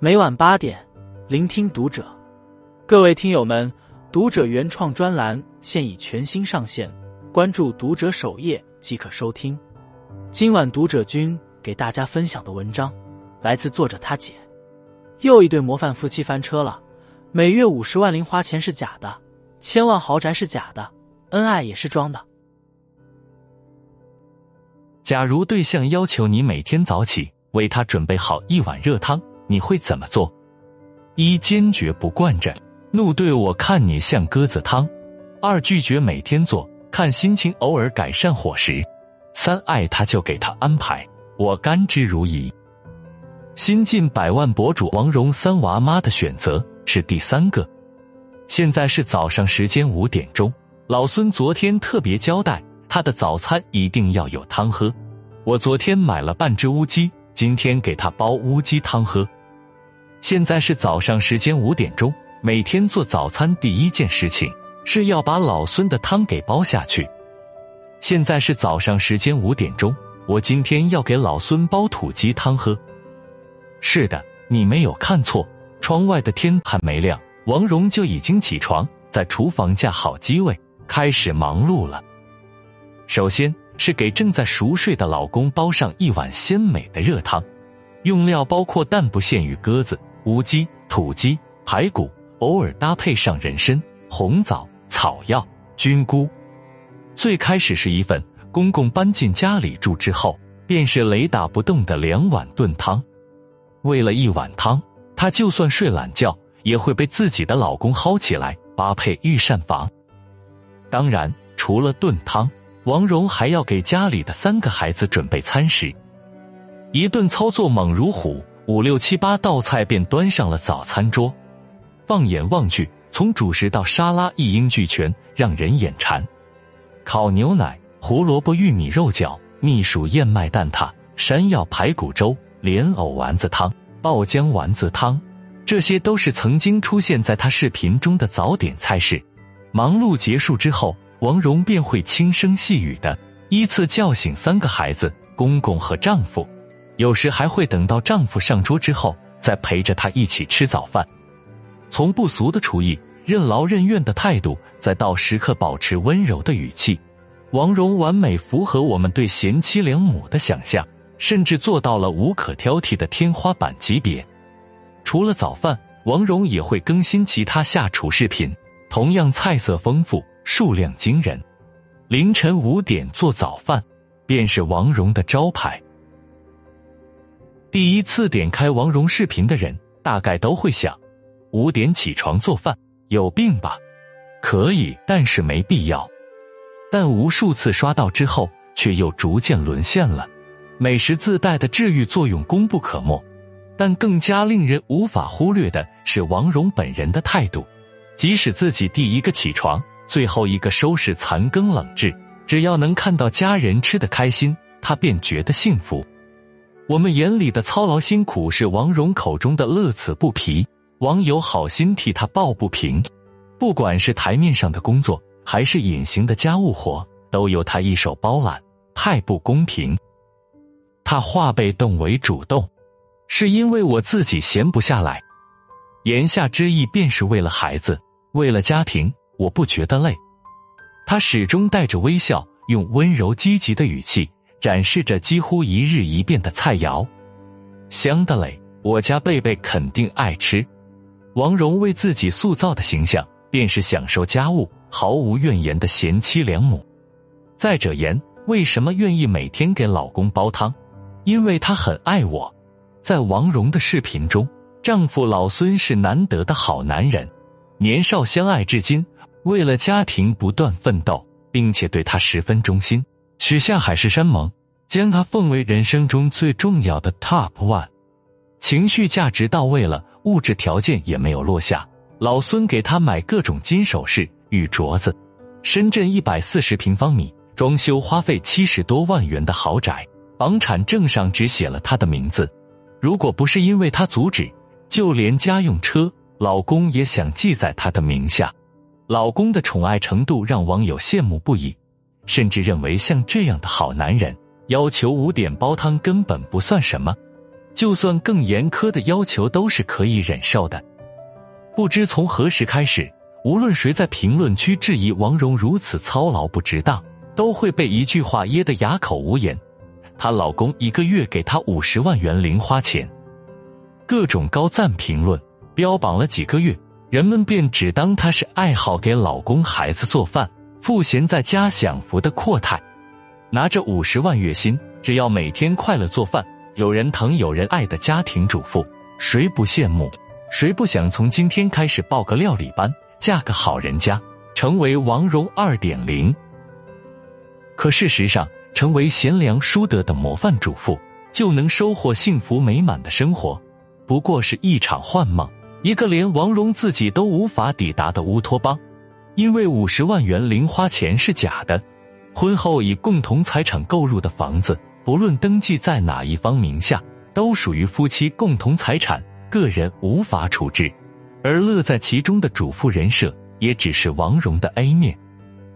每晚八点，聆听读者。各位听友们，读者原创专栏现已全新上线，关注读者首页即可收听。今晚读者君给大家分享的文章来自作者他姐。又一对模范夫妻翻车了，每月五十万零花钱是假的，千万豪宅是假的，恩爱也是装的。假如对象要求你每天早起为他准备好一碗热汤，你会怎么做？一坚决不惯着，怒对我看你像鸽子汤；二拒绝每天做，看心情偶尔改善伙食；三爱他就给他安排，我甘之如饴。新晋百万博主王蓉三娃妈的选择是第三个。现在是早上时间五点钟，老孙昨天特别交代。他的早餐一定要有汤喝。我昨天买了半只乌鸡，今天给他煲乌鸡汤喝。现在是早上时间五点钟，每天做早餐第一件事情是要把老孙的汤给煲下去。现在是早上时间五点钟，我今天要给老孙煲土鸡汤喝。是的，你没有看错，窗外的天还没亮，王蓉就已经起床，在厨房架好机位，开始忙碌了。首先是给正在熟睡的老公煲上一碗鲜美的热汤，用料包括但不限于鸽子、乌鸡、土鸡、排骨，偶尔搭配上人参、红枣、草药、菌菇。最开始是一份，公公搬进家里住之后，便是雷打不动的两碗炖汤。为了一碗汤，她就算睡懒觉，也会被自己的老公薅起来搭配御膳房。当然，除了炖汤。王蓉还要给家里的三个孩子准备餐食，一顿操作猛如虎，五六七八道菜便端上了早餐桌。放眼望去，从主食到沙拉一应俱全，让人眼馋。烤牛奶、胡萝卜玉米肉饺、蜜薯燕麦蛋挞、山药排骨粥、莲藕丸子汤、爆浆丸子汤，这些都是曾经出现在他视频中的早点菜式。忙碌结束之后。王蓉便会轻声细语的依次叫醒三个孩子、公公和丈夫，有时还会等到丈夫上桌之后，再陪着他一起吃早饭。从不俗的厨艺、任劳任怨的态度，再到时刻保持温柔的语气，王蓉完美符合我们对贤妻良母的想象，甚至做到了无可挑剔的天花板级别。除了早饭，王蓉也会更新其他下厨视频，同样菜色丰富。数量惊人，凌晨五点做早饭便是王蓉的招牌。第一次点开王蓉视频的人，大概都会想：五点起床做饭，有病吧？可以，但是没必要。但无数次刷到之后，却又逐渐沦陷了。美食自带的治愈作用功不可没，但更加令人无法忽略的是王蓉本人的态度，即使自己第一个起床。最后一个收拾残羹冷炙，只要能看到家人吃得开心，他便觉得幸福。我们眼里的操劳辛苦是王蓉口中的乐此不疲，网友好心替他抱不平。不管是台面上的工作，还是隐形的家务活，都由他一手包揽，太不公平。他化被动为主动，是因为我自己闲不下来。言下之意便是为了孩子，为了家庭。我不觉得累，他始终带着微笑，用温柔积极的语气展示着几乎一日一变的菜肴。香的嘞，我家贝贝肯定爱吃。王蓉为自己塑造的形象，便是享受家务、毫无怨言的贤妻良母。再者言，为什么愿意每天给老公煲汤？因为他很爱我。在王蓉的视频中，丈夫老孙是难得的好男人，年少相爱至今。为了家庭不断奋斗，并且对他十分忠心，许下海誓山盟，将他奉为人生中最重要的 top one。情绪价值到位了，物质条件也没有落下。老孙给他买各种金首饰、玉镯子。深圳一百四十平方米，装修花费七十多万元的豪宅，房产证上只写了他的名字。如果不是因为他阻止，就连家用车，老公也想记在他的名下。老公的宠爱程度让网友羡慕不已，甚至认为像这样的好男人，要求五点煲汤根本不算什么。就算更严苛的要求都是可以忍受的。不知从何时开始，无论谁在评论区质疑王蓉如此操劳不值当，都会被一句话噎得哑口无言：她老公一个月给她五十万元零花钱。各种高赞评论标榜了几个月，人们便只当她是爱好给老公孩子做饭、赋闲在家享福的阔太。拿着五十万月薪，只要每天快乐做饭。有人疼有人爱的家庭主妇，谁不羡慕？谁不想从今天开始报个料理班，嫁个好人家，成为王蓉二点零？可事实上，成为贤良淑德的模范主妇，就能收获幸福美满的生活，不过是一场幻梦，一个连王蓉自己都无法抵达的乌托邦。因为五十万元零花钱是假的，婚后以共同财产购入的房子。不论登记在哪一方名下，都属于夫妻共同财产，个人无法处置。而乐在其中的主妇人设，也只是王蓉的 A 面，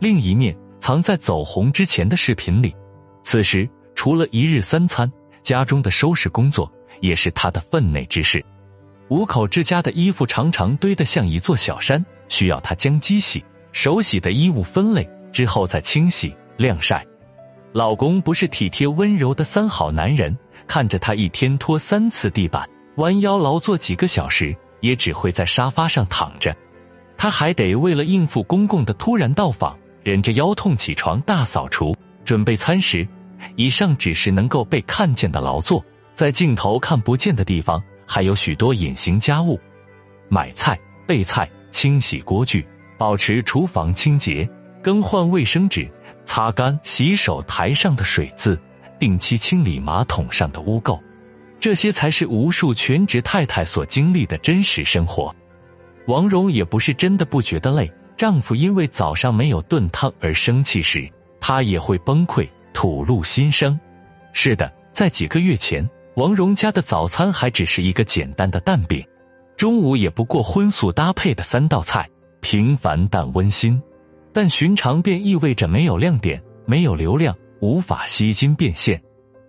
另一面藏在走红之前的视频里。此时，除了一日三餐，家中的收拾工作也是他的分内之事。五口之家的衣服常常堆得像一座小山，需要他将机洗、手洗的衣物分类之后再清洗、晾晒。老公不是体贴温柔的三好男人，看着他一天拖三次地板，弯腰劳作几个小时，也只会在沙发上躺着。他还得为了应付公公的突然到访，忍着腰痛起床大扫除，准备餐食。以上只是能够被看见的劳作，在镜头看不见的地方，还有许多隐形家务：买菜、备菜、清洗锅具、保持厨房清洁、更换卫生纸。擦干洗手台上的水渍，定期清理马桶上的污垢，这些才是无数全职太太所经历的真实生活。王蓉也不是真的不觉得累，丈夫因为早上没有炖汤而生气时，她也会崩溃，吐露心声。是的，在几个月前，王蓉家的早餐还只是一个简单的蛋饼，中午也不过荤素搭配的三道菜，平凡但温馨。但寻常便意味着没有亮点，没有流量，无法吸金变现。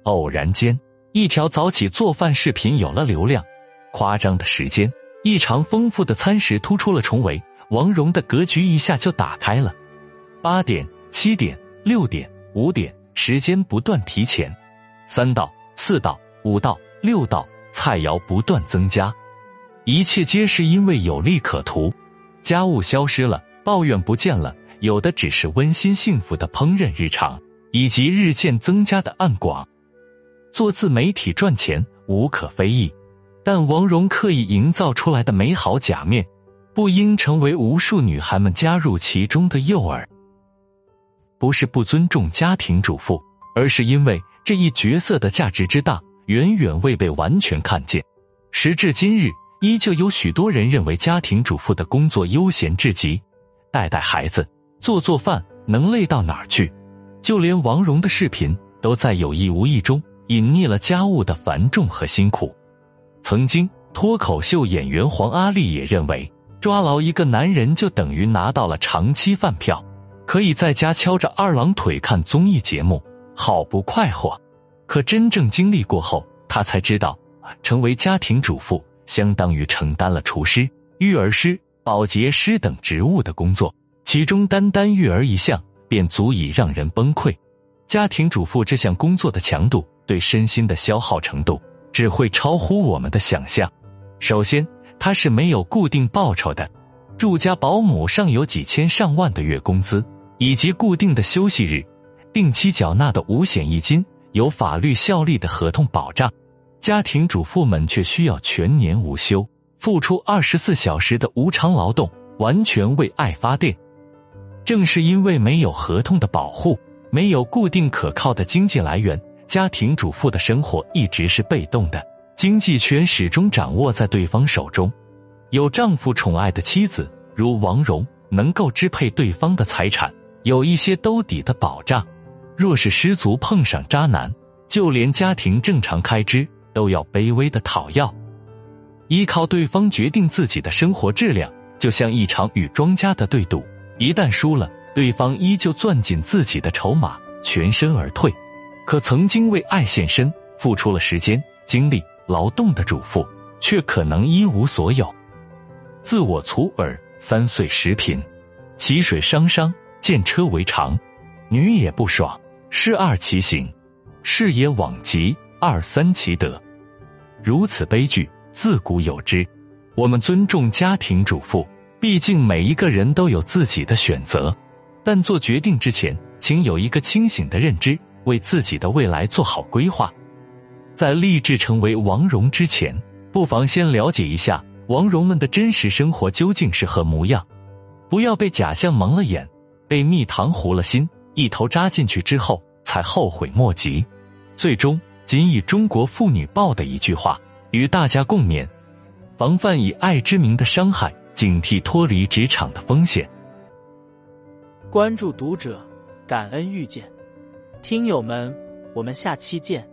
偶然间，一条早起做饭视频有了流量，夸张的时间，异常丰富的餐食突出了重围，王蓉的格局一下就打开了。八点、七点、六点、五点，时间不断提前，三道、四道、五道、六道，菜肴不断增加，一切皆是因为有利可图，家务消失了，抱怨不见了。有的只是温馨幸福的烹饪日常，以及日渐增加的暗广。做自媒体赚钱无可非议，但王蓉刻意营造出来的美好假面，不应成为无数女孩们加入其中的诱饵。不是不尊重家庭主妇，而是因为这一角色的价值之大，远远未被完全看见。时至今日，依旧有许多人认为家庭主妇的工作悠闲至极，带带孩子。做做饭能累到哪儿去？就连王蓉的视频都在有意无意中隐匿了家务的繁重和辛苦。曾经，脱口秀演员黄阿丽也认为，抓牢一个男人就等于拿到了长期饭票，可以在家敲着二郎腿看综艺节目，好不快活。可真正经历过后，她才知道，成为家庭主妇相当于承担了厨师、育儿师、保洁师等职务的工作。其中单单育儿一项便足以让人崩溃。家庭主妇这项工作的强度，对身心的消耗程度，只会超乎我们的想象。首先，它是没有固定报酬的，住家保姆上有几千上万的月工资，以及固定的休息日，定期缴纳的五险一金，有法律效力的合同保障。家庭主妇们却需要全年无休，付出二十四小时的无偿劳动，完全为爱发电。正是因为没有合同的保护，没有固定可靠的经济来源，家庭主妇的生活一直是被动的，经济权始终掌握在对方手中。有丈夫宠爱的妻子，如王蓉，能够支配对方的财产，有一些兜底的保障。若是失足碰上渣男，就连家庭正常开支都要卑微的讨要，依靠对方决定自己的生活质量，就像一场与庄家的对赌。一旦输了，对方依旧攥紧自己的筹码，全身而退。可曾经为爱献身、付出了时间、精力、劳动的主妇，却可能一无所有。自我粗耳，三岁时贫，骑水伤伤，见车为常，女也不爽，是二其行，事也往极，二三其德。如此悲剧，自古有之。我们尊重家庭主妇，毕竟每一个人都有自己的选择。但做决定之前，请有一个清醒的认知，为自己的未来做好规划。在立志成为王蓉之前，不妨先了解一下王蓉们的真实生活究竟是何模样。不要被假象蒙了眼，被蜜糖糊了心，一头扎进去之后才后悔莫及。最终，仅以中国妇女报的一句话与大家共勉：防范以爱之名的伤害，警惕脱离职场的风险。关注读者，感恩遇见，听友们，我们下期见。